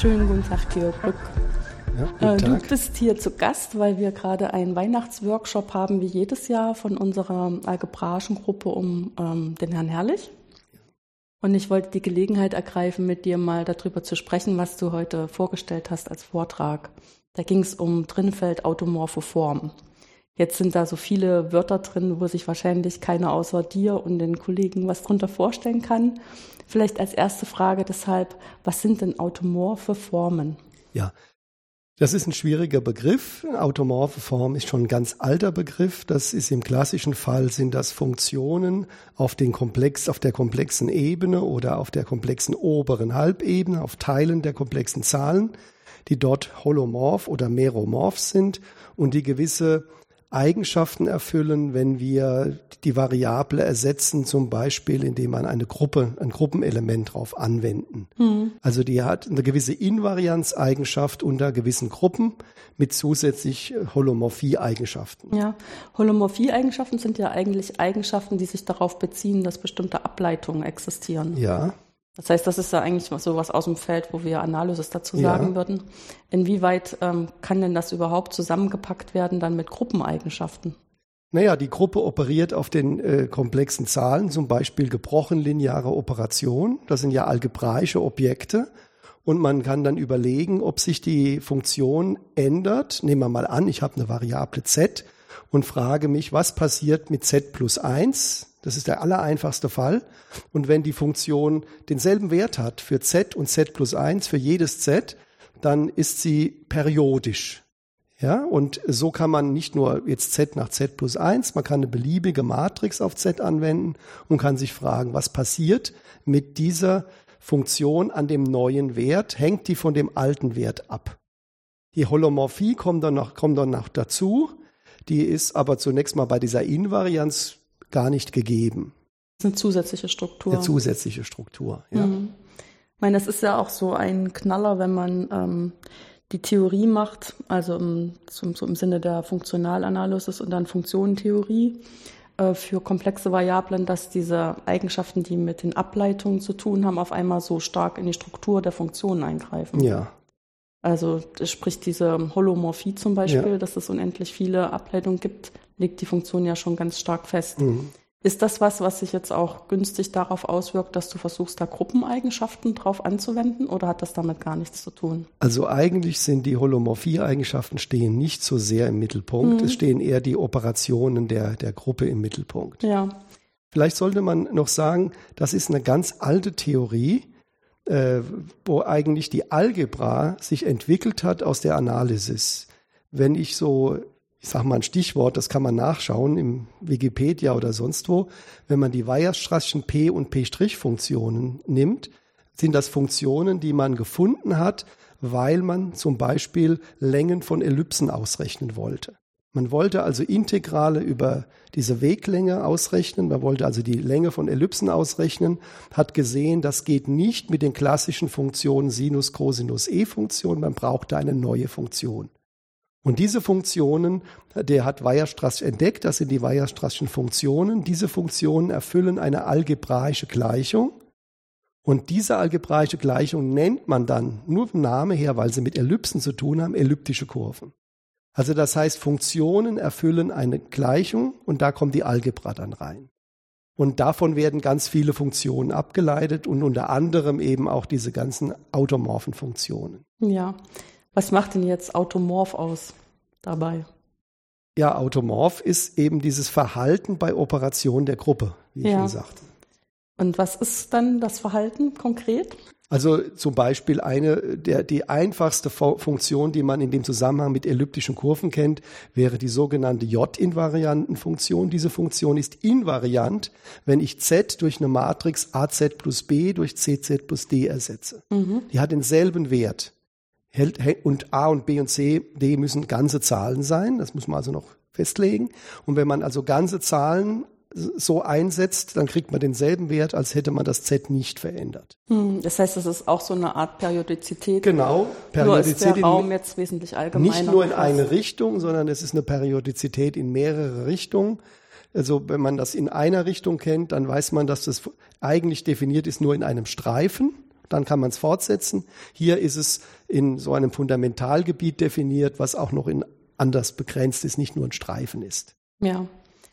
Schönen guten Tag, Georg Brück. Ja, Äh, du bist hier zu Gast, weil wir gerade einen Weihnachtsworkshop haben, wie jedes Jahr, von unserer algebraischen Gruppe um ähm, den Herrn Herrlich. Und ich wollte die Gelegenheit ergreifen, mit dir mal darüber zu sprechen, was du heute vorgestellt hast als Vortrag. Da ging es um Drinfeld automorphe Form. Jetzt sind da so viele Wörter drin, wo sich wahrscheinlich keiner außer dir und den Kollegen was drunter vorstellen kann. Vielleicht als erste Frage deshalb, was sind denn automorphe Formen? Ja, das ist ein schwieriger Begriff. Automorphe Form ist schon ein ganz alter Begriff. Das ist im klassischen Fall sind das Funktionen auf den Komplex, auf der komplexen Ebene oder auf der komplexen oberen Halbebene, auf Teilen der komplexen Zahlen, die dort holomorph oder meromorph sind und die gewisse Eigenschaften erfüllen, wenn wir die Variable ersetzen, zum Beispiel, indem man eine Gruppe, ein Gruppenelement drauf anwenden. Also die hat eine gewisse Invarianzeigenschaft unter gewissen Gruppen mit zusätzlich Holomorphie-Eigenschaften. Ja, Holomorphie-Eigenschaften sind ja eigentlich Eigenschaften, die sich darauf beziehen, dass bestimmte Ableitungen existieren. Ja, Das heißt, das ist ja eigentlich so was aus dem Feld, wo wir Analysis dazu Ja. sagen würden. Inwieweit ähm, kann denn das überhaupt zusammengepackt werden dann mit Gruppeneigenschaften? Naja, die Gruppe operiert auf den äh, komplexen Zahlen, zum Beispiel gebrochen lineare Operation. Das sind ja algebraische Objekte. Und man kann dann überlegen, ob sich die Funktion ändert. Nehmen wir mal an, ich habe eine Variable z und frage mich, was passiert mit z plus 1? Das ist der allereinfachste Fall. Und wenn die Funktion denselben Wert hat für z und z plus 1 für jedes z, dann ist sie periodisch. Ja, und so kann man nicht nur jetzt z nach z plus 1, man kann eine beliebige Matrix auf z anwenden und kann sich fragen, was passiert mit dieser Funktion an dem neuen Wert? Hängt die von dem alten Wert ab? Die Holomorphie kommt dann noch, kommt dann noch dazu. Die ist aber zunächst mal bei dieser Invarianz gar nicht gegeben. Das ist eine zusätzliche Struktur. Eine zusätzliche Struktur. Ja. Mhm. Ich meine, das ist ja auch so ein Knaller, wenn man ähm, die Theorie macht, also im, zum, so im Sinne der Funktionalanalysis und dann Funktionentheorie äh, für komplexe Variablen, dass diese Eigenschaften, die mit den Ableitungen zu tun haben, auf einmal so stark in die Struktur der Funktionen eingreifen. ja. Also sprich diese Holomorphie zum Beispiel, Ja. dass es unendlich viele Ableitungen gibt, legt die Funktion ja schon ganz stark fest. Mhm. Ist das was, was sich jetzt auch günstig darauf auswirkt, dass du versuchst, da Gruppeneigenschaften drauf anzuwenden oder hat das damit gar nichts zu tun? Also eigentlich sind die Holomorphie-Eigenschaften stehen nicht so sehr im Mittelpunkt. Es stehen eher die Operationen der, der Gruppe im Mittelpunkt. Ja, Vielleicht sollte man noch sagen, das ist eine ganz alte Theorie, äh, wo eigentlich die Algebra sich entwickelt hat aus der Analysis. Wenn ich so, ich sage mal ein Stichwort, das kann man nachschauen im Wikipedia oder sonst wo, wenn man die Weierstraßschen P- und P'-Funktionen nimmt, sind das Funktionen, die man gefunden hat, weil man zum Beispiel Längen von Ellipsen ausrechnen wollte. Man wollte also Integrale über diese Weglänge ausrechnen, man wollte also die Länge von Ellipsen ausrechnen, hat gesehen, das geht nicht mit den klassischen Funktionen Sinus, Cosinus, E-Funktion, man brauchte eine neue Funktion. Und diese Funktionen, der hat Weierstrass entdeckt, das sind die Weierstraßschen Funktionen. Diese Funktionen erfüllen eine algebraische Gleichung. Und diese algebraische Gleichung nennt man dann, nur vom Namen her, weil sie mit Ellipsen zu tun haben, elliptische Kurven. Also das heißt, Funktionen erfüllen eine Gleichung und da kommt die Algebra dann rein. Und davon werden ganz viele Funktionen abgeleitet und unter anderem eben auch diese ganzen automorphen Funktionen. ja. Was macht denn jetzt Automorph aus dabei? Ja, automorph ist eben dieses Verhalten bei Operationen der Gruppe, wie ich Ja. schon sagte. Und was ist dann das Verhalten konkret? Also zum Beispiel eine der die einfachste Fu- Funktion, die man in dem Zusammenhang mit elliptischen Kurven kennt, wäre die sogenannte J-Invariantenfunktion. Diese Funktion ist invariant, wenn ich z durch eine Matrix az plus b durch cz plus d ersetze. Die hat denselben Wert. Und a und b und c, d müssen ganze Zahlen sein. Das muss man also noch festlegen. Und wenn man also ganze Zahlen so einsetzt, dann kriegt man denselben Wert, als hätte man das Z nicht verändert. Hm, Das heißt, das ist auch so eine Art Periodizität. Genau, Nur ist Periodizität der Raum jetzt wesentlich allgemeiner. nicht nur in eine Richtung, sondern es ist eine Periodizität in mehrere Richtungen. Also wenn man das in einer Richtung kennt, dann weiß man, dass das eigentlich definiert ist nur in einem Streifen. Dann kann man es fortsetzen. Hier ist es in so einem Fundamentalgebiet definiert, was auch noch in anders begrenzt ist, nicht nur ein Streifen ist. Ja.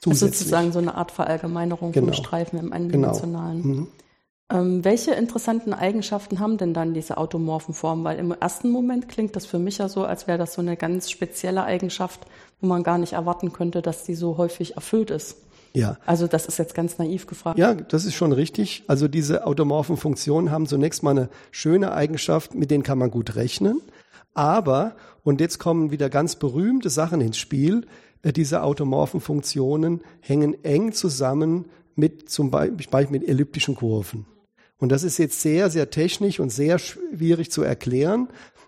Also sozusagen so eine Art Verallgemeinerung genau. vom Streifen im Eindimensionalen. Genau. Mhm. Ähm, welche interessanten Eigenschaften haben denn dann diese automorphen Formen? Weil im ersten Moment klingt das für mich ja so, als wäre das so eine ganz spezielle Eigenschaft, wo man gar nicht erwarten könnte, dass die so häufig erfüllt ist. Ja. Also das ist jetzt ganz naiv gefragt. Ja, das ist schon richtig. Also diese automorphen Funktionen haben zunächst mal eine schöne Eigenschaft, mit denen kann man gut rechnen. Aber, und jetzt kommen wieder ganz berühmte Sachen ins Spiel, äh, diese automorphen Funktionen hängen eng zusammen mit zum Beispiel mit elliptischen Kurven. Und das ist jetzt sehr, sehr technisch und sehr schwierig zu erklären.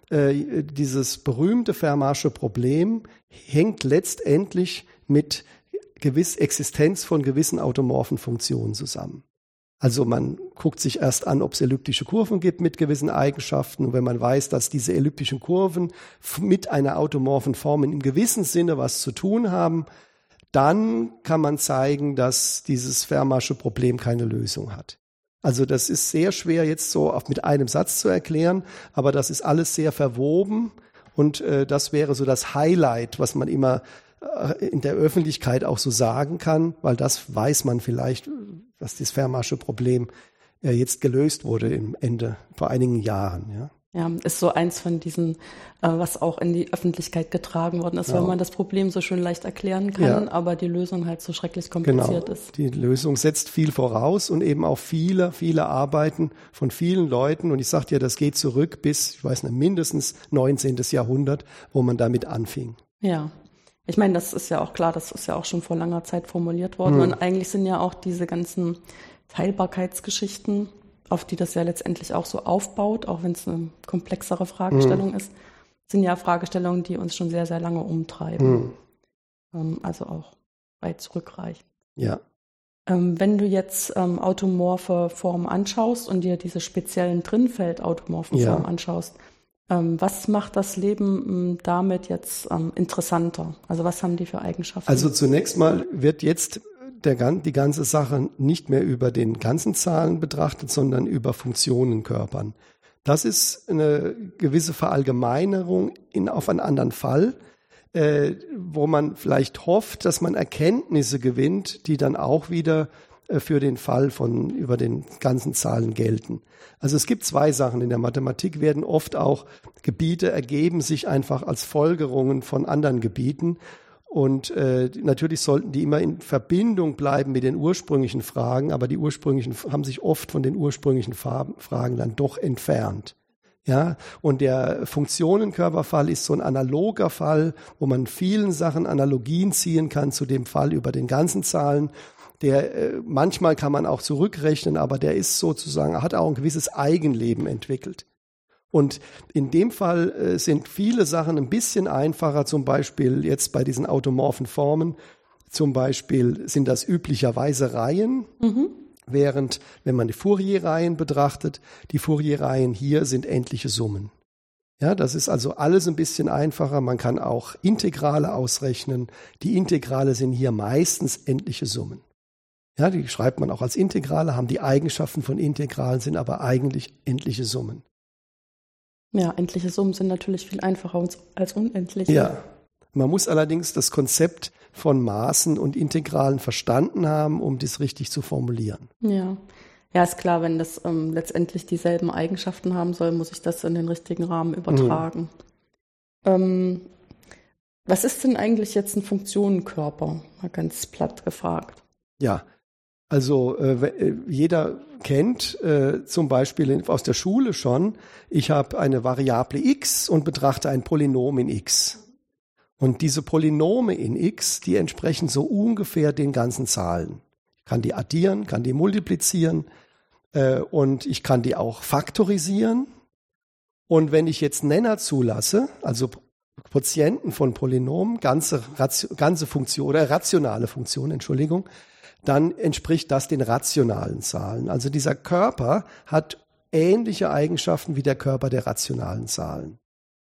Äh, dieses berühmte Fermatsche Problem hängt letztendlich mit gewiss Existenz von gewissen automorphen Funktionen zusammen. Also man guckt sich erst an, ob es elliptische Kurven gibt mit gewissen Eigenschaften. Und wenn man weiß, dass diese elliptischen Kurven mit einer automorphen Form in gewissem Sinne was zu tun haben, dann kann man zeigen, dass dieses Fermatsche Problem keine Lösung hat. Also das ist sehr schwer jetzt so mit einem Satz zu erklären, aber das ist alles sehr verwoben und äh, das wäre so das Highlight, was man immer in der Öffentlichkeit auch so sagen kann, weil das weiß man vielleicht, dass das Fermatsche Problem äh, jetzt gelöst wurde im Ende vor einigen Jahren. Ja. Ja, ist so eins von diesen, äh, was auch in die Öffentlichkeit getragen worden ist, ja. weil man das Problem so schön leicht erklären kann, ja. aber die Lösung halt so schrecklich kompliziert genau. ist. Die Lösung setzt viel voraus und eben auch viele, viele Arbeiten von vielen Leuten. Und ich sage dir, das geht zurück bis, ich weiß nicht, mindestens 19. Jahrhundert, wo man damit anfing. Ja. Ich meine, das ist ja auch klar, das ist ja auch schon vor langer Zeit formuliert worden. Hm. Und eigentlich sind ja auch diese ganzen Teilbarkeitsgeschichten auf die das ja letztendlich auch so aufbaut, auch wenn es eine komplexere Fragestellung mhm. ist, sind ja Fragestellungen, die uns schon sehr, sehr lange umtreiben. Mhm. Also auch weit zurückreichen. Ja. Ähm, wenn du jetzt ähm, automorphe Formen anschaust und dir diese speziellen Drinfeld-automorphen ja. Formen anschaust, ähm, was macht das Leben ähm, damit jetzt ähm, interessanter? Also was haben die für Eigenschaften? Also zunächst mal wird jetzt der, die ganze Sache nicht mehr über den ganzen Zahlen betrachtet, sondern über Funktionenkörpern. Das ist eine gewisse Verallgemeinerung in, auf einen anderen Fall, äh, wo man vielleicht hofft, dass man Erkenntnisse gewinnt, die dann auch wieder für den Fall von über den ganzen Zahlen gelten. Also es gibt zwei Sachen. In der Mathematik werden oft auch Gebiete ergeben sich einfach als Folgerungen von anderen Gebieten. Und äh, natürlich sollten die immer in Verbindung bleiben mit den ursprünglichen Fragen, aber die ursprünglichen haben sich oft von den ursprünglichen Fragen dann doch entfernt. Ja, und der Funktionenkörperfall ist so ein analoger Fall, wo man vielen Sachen Analogien ziehen kann zu dem Fall über den ganzen Zahlen. Der äh, manchmal kann man auch zurückrechnen, aber der ist sozusagen hat auch ein gewisses Eigenleben entwickelt. Und in dem Fall äh, sind viele Sachen ein bisschen einfacher, zum Beispiel jetzt bei diesen automorphen Formen. Zum Beispiel sind das üblicherweise Reihen, mhm. während wenn man die Fourier-Reihen betrachtet, die Fourier-Reihen hier sind endliche Summen. Ja, das ist also alles ein bisschen einfacher. Man kann auch Integrale ausrechnen. Die Integrale sind hier meistens endliche Summen. Ja, die schreibt man auch als Integrale, haben die Eigenschaften von Integralen, sind aber eigentlich endliche Summen. Ja, endliche Summen sind natürlich viel einfacher als unendliche. Ja. Man muss allerdings das Konzept von Maßen und Integralen verstanden haben, um das richtig zu formulieren. Ja. Ja, ist klar, wenn das ähm, letztendlich dieselben Eigenschaften haben soll, muss ich das in den richtigen Rahmen übertragen. Mhm. Ähm, was ist denn eigentlich jetzt ein Funktionenkörper? Mal ganz platt gefragt. Ja, also äh, äh, jeder kennt äh, zum Beispiel aus der Schule schon, ich habe eine Variable x und betrachte ein Polynom in x. Und diese Polynome in x, die entsprechen so ungefähr den ganzen Zahlen. Ich kann die addieren, kann die multiplizieren äh, und ich kann die auch faktorisieren. Und wenn ich jetzt Nenner zulasse, also Quotienten von Polynomen, ganze, ganze Funktion oder rationale Funktion, Entschuldigung, dann entspricht das den rationalen Zahlen. Also dieser Körper hat ähnliche Eigenschaften wie der Körper der rationalen Zahlen.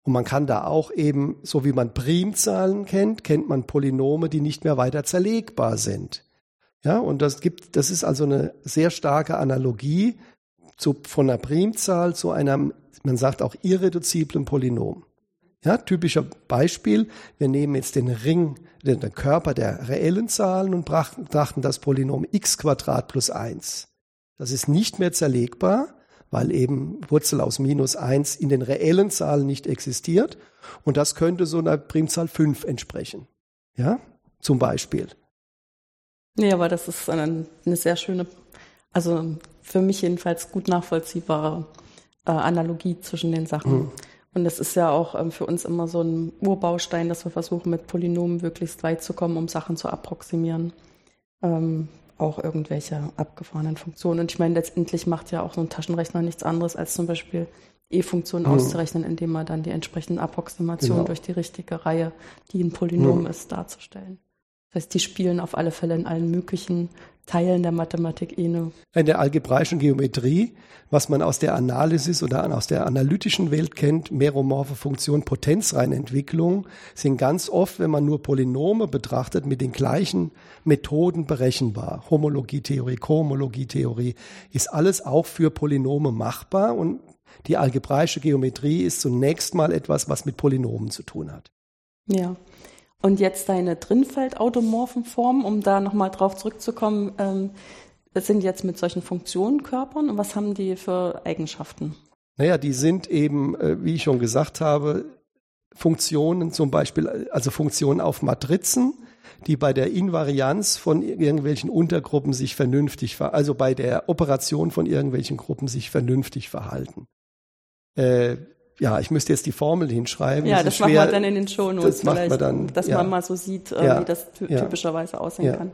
Und man kann da auch eben, so wie man Primzahlen kennt, kennt man Polynome, die nicht mehr weiter zerlegbar sind. Ja, und das gibt, das ist also eine sehr starke Analogie zu, von einer Primzahl zu einem, man sagt auch irreduziblen Polynom. Ja, typischer Beispiel, wir nehmen jetzt den Ring, den, Körper der reellen Zahlen und betrachten das Polynom x plus 1. Das ist nicht mehr zerlegbar, weil eben Wurzel aus minus 1 in den reellen Zahlen nicht existiert. Und das könnte so einer Primzahl 5 entsprechen. Ja, zum Beispiel. Nee, aber das ist eine, eine sehr schöne, also für mich jedenfalls gut nachvollziehbare äh, Analogie zwischen den Sachen. Mhm. Und es ist ja auch ähm, für uns immer so ein Urbaustein, dass wir versuchen, mit Polynomen möglichst weit zu kommen, um Sachen zu approximieren. Ähm, auch irgendwelche abgefahrenen Funktionen. Und ich meine, letztendlich macht ja auch so ein Taschenrechner nichts anderes, als zum Beispiel E-Funktionen mhm. auszurechnen, indem man dann die entsprechenden Approximationen genau. durch die richtige Reihe, die ein Polynom mhm. ist, darzustellen. Das heißt, die spielen auf alle Fälle in allen möglichen Teilen der Mathematik eh eine. In der algebraischen Geometrie, was man aus der Analysis oder aus der analytischen Welt kennt, meromorphe Funktion, Potenzreihenentwicklung, sind ganz oft, wenn man nur Polynome betrachtet, mit den gleichen Methoden berechenbar. Homologietheorie, Kohomologietheorie ist alles auch für Polynome machbar und die algebraische Geometrie ist zunächst mal etwas, was mit Polynomen zu tun hat. Ja. Und jetzt deine drinfeldautomorphen Formen, um da nochmal drauf zurückzukommen, ähm, sind jetzt mit solchen Funktionenkörpern und was haben die für Eigenschaften? Naja, die sind eben, äh, wie ich schon gesagt habe, Funktionen zum Beispiel, also Funktionen auf Matrizen, die bei der Invarianz von irgendwelchen Untergruppen sich vernünftig, also bei der Operation von irgendwelchen Gruppen sich vernünftig verhalten. Äh, ja, ich müsste jetzt die Formel hinschreiben. Ja, das, das machen wir dann in den Shownotes. Das macht man dann, dass ja. man mal so sieht, äh, ja. wie das typischerweise aussehen kann.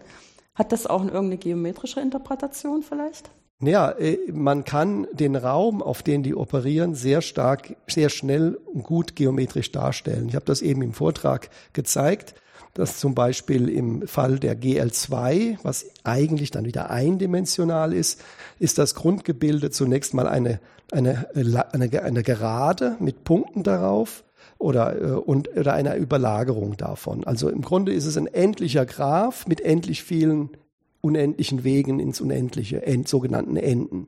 Hat das auch irgendeine geometrische Interpretation vielleicht? Ja, äh, man kann den Raum, auf den die operieren, sehr stark, sehr schnell und gut geometrisch darstellen. Ich habe das eben im Vortrag gezeigt, dass zum Beispiel im Fall der GL2, was eigentlich dann wieder eindimensional ist, ist das Grundgebilde zunächst mal eine eine, eine, eine Gerade mit Punkten darauf oder, äh, und, oder einer Überlagerung davon. Also im Grunde ist es ein endlicher Graph mit endlich vielen unendlichen Wegen ins Unendliche, end, sogenannten Enden.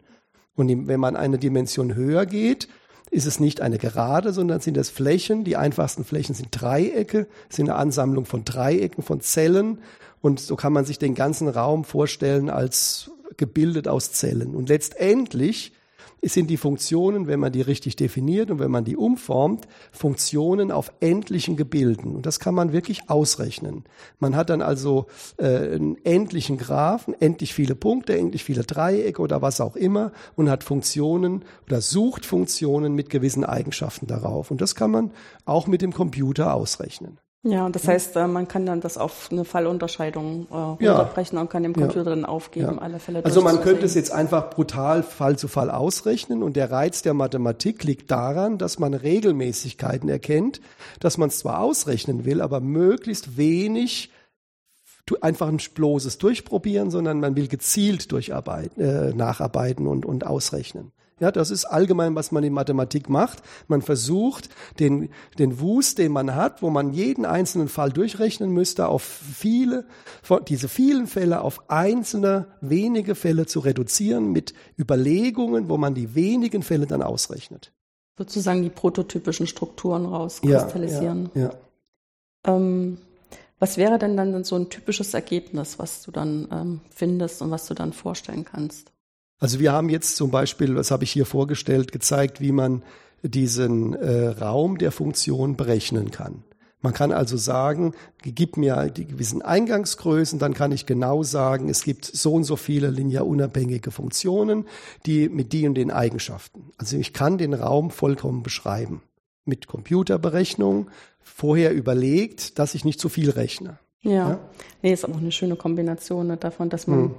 Und wenn man eine Dimension höher geht, ist es nicht eine Gerade, sondern sind es Flächen. Die einfachsten Flächen sind Dreiecke, sind eine Ansammlung von Dreiecken, von Zellen. Und so kann man sich den ganzen Raum vorstellen als gebildet aus Zellen. Und letztendlich sind die Funktionen, wenn man die richtig definiert und wenn man die umformt, Funktionen auf endlichen Gebilden. Und das kann man wirklich ausrechnen. Man hat dann also äh, einen endlichen Graphen, endlich viele Punkte, endlich viele Dreiecke oder was auch immer und hat Funktionen oder sucht Funktionen mit gewissen Eigenschaften darauf. Und das kann man auch mit dem Computer ausrechnen. Ja, das heißt, äh, man kann dann das auf eine Fallunterscheidung äh, runterbrechen ja. und kann dem Computer ja. dann aufgeben, ja. alle Fälle Also man könnte es jetzt einfach brutal Fall zu Fall ausrechnen und der Reiz der Mathematik liegt daran, dass man Regelmäßigkeiten erkennt, dass man es zwar ausrechnen will, aber möglichst wenig einfach ein bloßes Durchprobieren, sondern man will gezielt durcharbeiten, äh, nacharbeiten und, und ausrechnen. Ja, das ist allgemein, was man in Mathematik macht. Man versucht, den, den Wust, den man hat, wo man jeden einzelnen Fall durchrechnen müsste, auf viele, diese vielen Fälle auf einzelne, wenige Fälle zu reduzieren mit Überlegungen, wo man die wenigen Fälle dann ausrechnet. Sozusagen die prototypischen Strukturen rauskristallisieren. Ja, ja, ja. Ähm, was wäre denn dann so ein typisches Ergebnis, was du dann ähm, findest und was du dann vorstellen kannst? Also wir haben jetzt zum Beispiel, was habe ich hier vorgestellt, gezeigt, wie man diesen äh, Raum der Funktion berechnen kann. Man kann also sagen, gib mir die gewissen Eingangsgrößen, dann kann ich genau sagen, es gibt so und so viele linear unabhängige Funktionen, die mit die und den Eigenschaften. Also ich kann den Raum vollkommen beschreiben. Mit Computerberechnung vorher überlegt, dass ich nicht zu viel rechne. Ja, ja? Nee, ist auch eine schöne Kombination ne, davon, dass man hm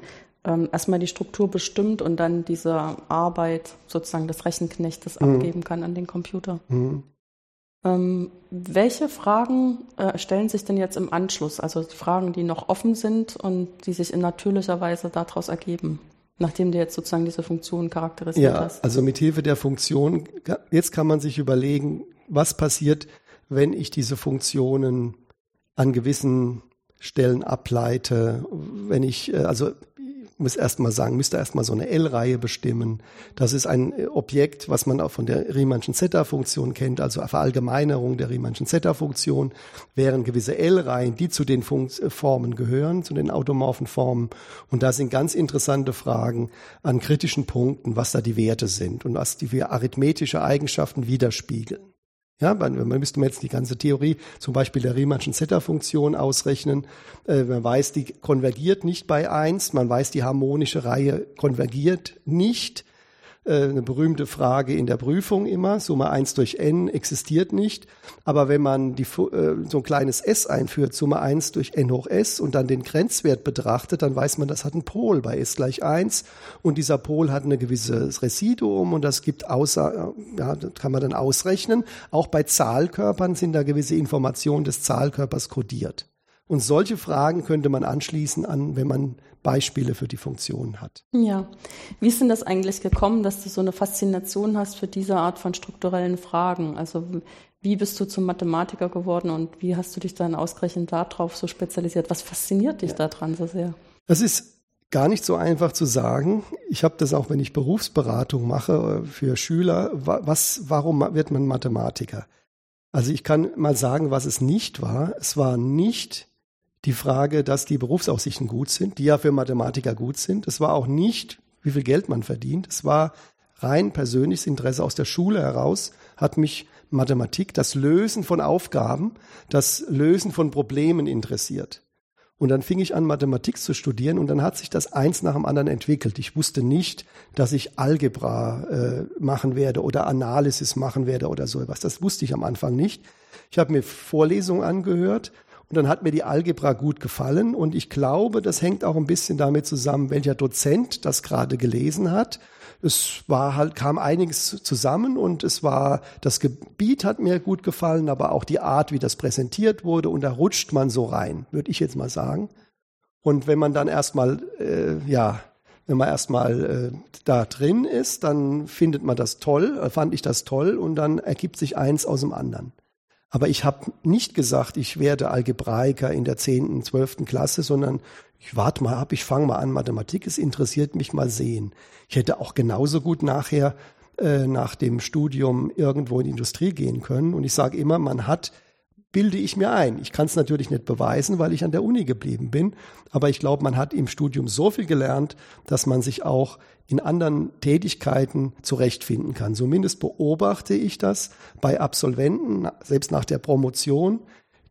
ähm, erstmal die Struktur bestimmt und dann diese Arbeit sozusagen des Rechenknechtes mhm. abgeben kann an den Computer. Mhm. Ähm, welche Fragen äh, stellen sich denn jetzt im Anschluss? Also Fragen, die noch offen sind und die sich in natürlicher Weise daraus ergeben, nachdem du jetzt sozusagen diese Funktion charakterisiert ja, hast? Also mit Hilfe der Funktion, jetzt kann man sich überlegen, was passiert, wenn ich diese Funktionen an gewissen Stellen ableite, wenn ich, äh, also muss erstmal sagen, müsste erstmal so eine L-Reihe bestimmen. Das ist ein äh, Objekt, was man auch von der Riemannschen Zeta-Funktion kennt, also Verallgemeinerung der Riemannschen Zeta-Funktion, wären gewisse L-Reihen, die zu den Funkt äh, Formen gehören, zu den automorphen Formen. Und da sind ganz interessante Fragen an kritischen Punkten, was da die Werte sind und was die arithmetische Eigenschaften widerspiegeln. Ja, man, man müsste jetzt die ganze Theorie zum Beispiel der Riemannschen Zeta-Funktion ausrechnen. Äh, man weiß, die konvergiert nicht bei eins. Man weiß, die harmonische Reihe konvergiert nicht. Äh, eine berühmte Frage in der Prüfung immer. Summe 1 durch n existiert nicht. Aber wenn man die, äh, so ein kleines s einführt, Summe 1 durch n hoch s und dann den Grenzwert betrachtet, dann weiß man, das hat einen Pol bei s gleich 1 und dieser Pol hat ein gewisses Residuum und das gibt außer, ja, das kann man dann ausrechnen. Auch bei Zahlkörpern sind da gewisse Informationen des Zahlkörpers kodiert. Und solche Fragen könnte man anschließen an, wenn man Beispiele für die Funktion hat. Ja. Wie ist denn das eigentlich gekommen, dass du so eine Faszination hast für diese Art von strukturellen Fragen? Also wie bist du zum Mathematiker geworden und wie hast du dich dann ausgerechnet darauf so spezialisiert? Was fasziniert dich ja. daran so sehr? Das ist gar nicht so einfach zu sagen. Ich habe das auch, wenn ich Berufsberatung mache äh, für Schüler. Was, warum wird man Mathematiker? Also ich kann mal sagen, was es nicht war. Es war nicht die Frage, dass die Berufsaussichten gut sind, die ja für Mathematiker gut sind. Es war auch nicht, wie viel Geld man verdient. Es war rein persönliches Interesse aus der Schule heraus, hat mich Mathematik, das Lösen von Aufgaben, das Lösen von Problemen interessiert. Und dann fing ich an, Mathematik zu studieren und dann hat sich das eins nach dem anderen entwickelt. Ich wusste nicht, dass ich Algebra äh, machen werde oder Analysis machen werde oder so etwas. Das wusste ich am Anfang nicht. Ich habe mir Vorlesungen angehört und dann hat mir die Algebra gut gefallen und ich glaube, das hängt auch ein bisschen damit zusammen, welcher Dozent das gerade gelesen hat. Es war halt, kam einiges zusammen und es war, das Gebiet hat mir gut gefallen, aber auch die Art, wie das präsentiert wurde und da rutscht man so rein, würde ich jetzt mal sagen. Und wenn man dann erstmal, äh, ja, wenn man erstmal äh, da drin ist, dann findet man das toll, äh, fand ich das toll und dann ergibt sich eins aus dem anderen. Aber ich habe nicht gesagt, ich werde Algebraiker in der zehnten, zwölften Klasse, sondern ich warte mal ab, ich fange mal an Mathematik, es interessiert mich mal sehen. Ich hätte auch genauso gut nachher äh, nach dem Studium irgendwo in die Industrie gehen können. Und ich sage immer, man hat bilde ich mir ein. Ich kann es natürlich nicht beweisen, weil ich an der Uni geblieben bin, aber ich glaube, man hat im Studium so viel gelernt, dass man sich auch in anderen Tätigkeiten zurechtfinden kann. Zumindest beobachte ich das bei Absolventen, selbst nach der Promotion,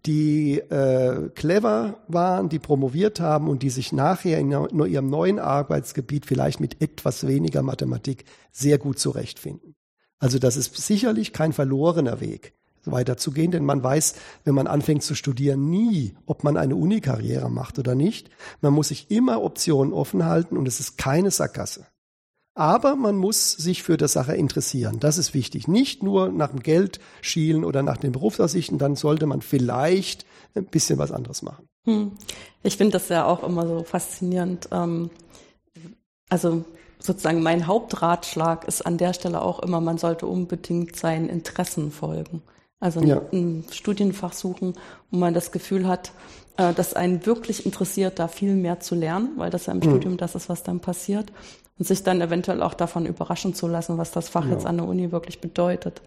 die äh, clever waren, die promoviert haben und die sich nachher in ihrem neuen Arbeitsgebiet vielleicht mit etwas weniger Mathematik sehr gut zurechtfinden. Also das ist sicherlich kein verlorener Weg weiterzugehen, denn man weiß, wenn man anfängt zu studieren, nie, ob man eine Unikarriere macht oder nicht. Man muss sich immer Optionen offen halten und es ist keine Sackgasse. Aber man muss sich für die Sache interessieren. Das ist wichtig. Nicht nur nach dem Geld schielen oder nach den Berufsaussichten, dann sollte man vielleicht ein bisschen was anderes machen. Hm. Ich finde das ja auch immer so faszinierend. Ähm, also sozusagen mein Hauptratschlag ist an der Stelle auch immer, man sollte unbedingt seinen Interessen folgen. Also ja. ein Studienfach suchen, wo man das Gefühl hat, äh, dass einen wirklich interessiert, da viel mehr zu lernen, weil das ja im mhm. Studium das ist, was dann passiert. Und sich dann eventuell auch davon überraschen zu lassen, was das Fach ja. jetzt an der Uni wirklich bedeutet.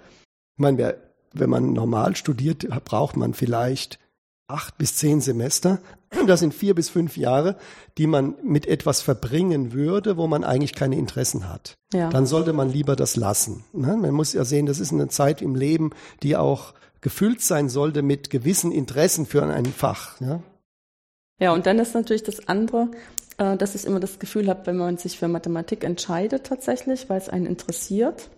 Ich meine, wenn man normal studiert, braucht man vielleicht acht bis zehn Semester. Das sind vier bis fünf Jahre, die man mit etwas verbringen würde, wo man eigentlich keine Interessen hat. Ja. Dann sollte man lieber das lassen. Ne? Man muss ja sehen, das ist eine Zeit im Leben, die auch gefüllt sein sollte mit gewissen Interessen für ein Fach. Ja, ja und dann ist natürlich das andere, äh, dass ich immer das Gefühl habe, wenn man sich für Mathematik entscheidet tatsächlich, weil es einen interessiert,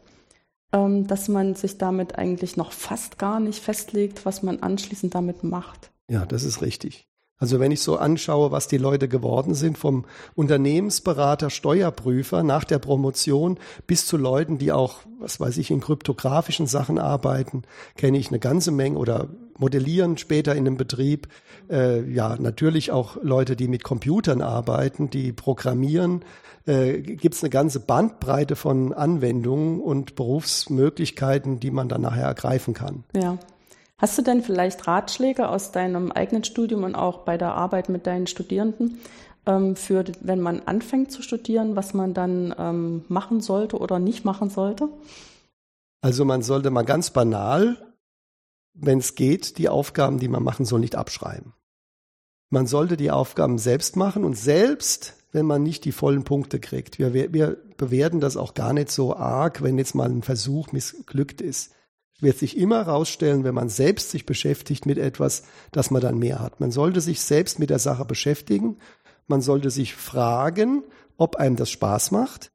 ähm, dass man sich damit eigentlich noch fast gar nicht festlegt, was man anschließend damit macht. Ja, das ist richtig. Also wenn ich so anschaue, was die Leute geworden sind, vom Unternehmensberater, Steuerprüfer nach der Promotion bis zu Leuten, die auch, was weiß ich, in kryptografischen Sachen arbeiten, kenne ich eine ganze Menge oder modellieren später in einem Betrieb. Äh, ja, natürlich auch Leute, die mit Computern arbeiten, die programmieren. Äh, Gibt es eine ganze Bandbreite von Anwendungen und Berufsmöglichkeiten, die man dann nachher ergreifen kann. Ja. Hast du denn vielleicht Ratschläge aus deinem eigenen Studium und auch bei der Arbeit mit deinen Studierenden, ähm, für, wenn man anfängt zu studieren, was man dann ähm, machen sollte oder nicht machen sollte? Also man sollte mal ganz banal, wenn es geht, die Aufgaben, die man machen soll, nicht abschreiben. Man sollte die Aufgaben selbst machen und selbst, wenn man nicht die vollen Punkte kriegt. Wir, wir bewerten das auch gar nicht so arg, wenn jetzt mal ein Versuch missglückt ist. Wird sich immer herausstellen, wenn man selbst sich beschäftigt mit etwas, dass man dann mehr hat. Man sollte sich selbst mit der Sache beschäftigen. Man sollte sich fragen, ob einem das Spaß macht.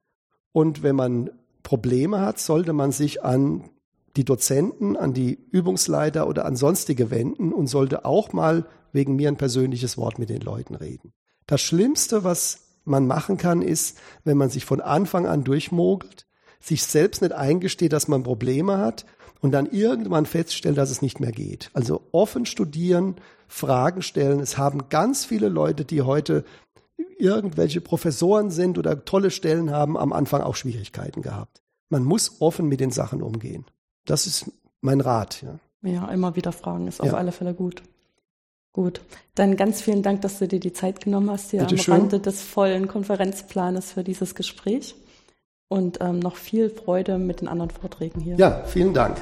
Und wenn man Probleme hat, sollte man sich an die Dozenten, an die Übungsleiter oder an sonstige wenden und sollte auch mal wegen mir ein persönliches Wort mit den Leuten reden. Das Schlimmste, was man machen kann, ist, wenn man sich von Anfang an durchmogelt, sich selbst nicht eingesteht, dass man Probleme hat und dann irgendwann feststellt, dass es nicht mehr geht. Also offen studieren, Fragen stellen. Es haben ganz viele Leute, die heute irgendwelche Professoren sind oder tolle Stellen haben, am Anfang auch Schwierigkeiten gehabt. Man muss offen mit den Sachen umgehen. Das ist mein Rat. Ja, ja immer wieder fragen ist ja. auf alle Fälle gut. Gut, dann ganz vielen Dank, dass du dir die Zeit genommen hast hier Bitte am schön. Rande des vollen Konferenzplanes für dieses Gespräch und ähm, noch viel Freude mit den anderen Vorträgen hier. Ja, vielen Dank.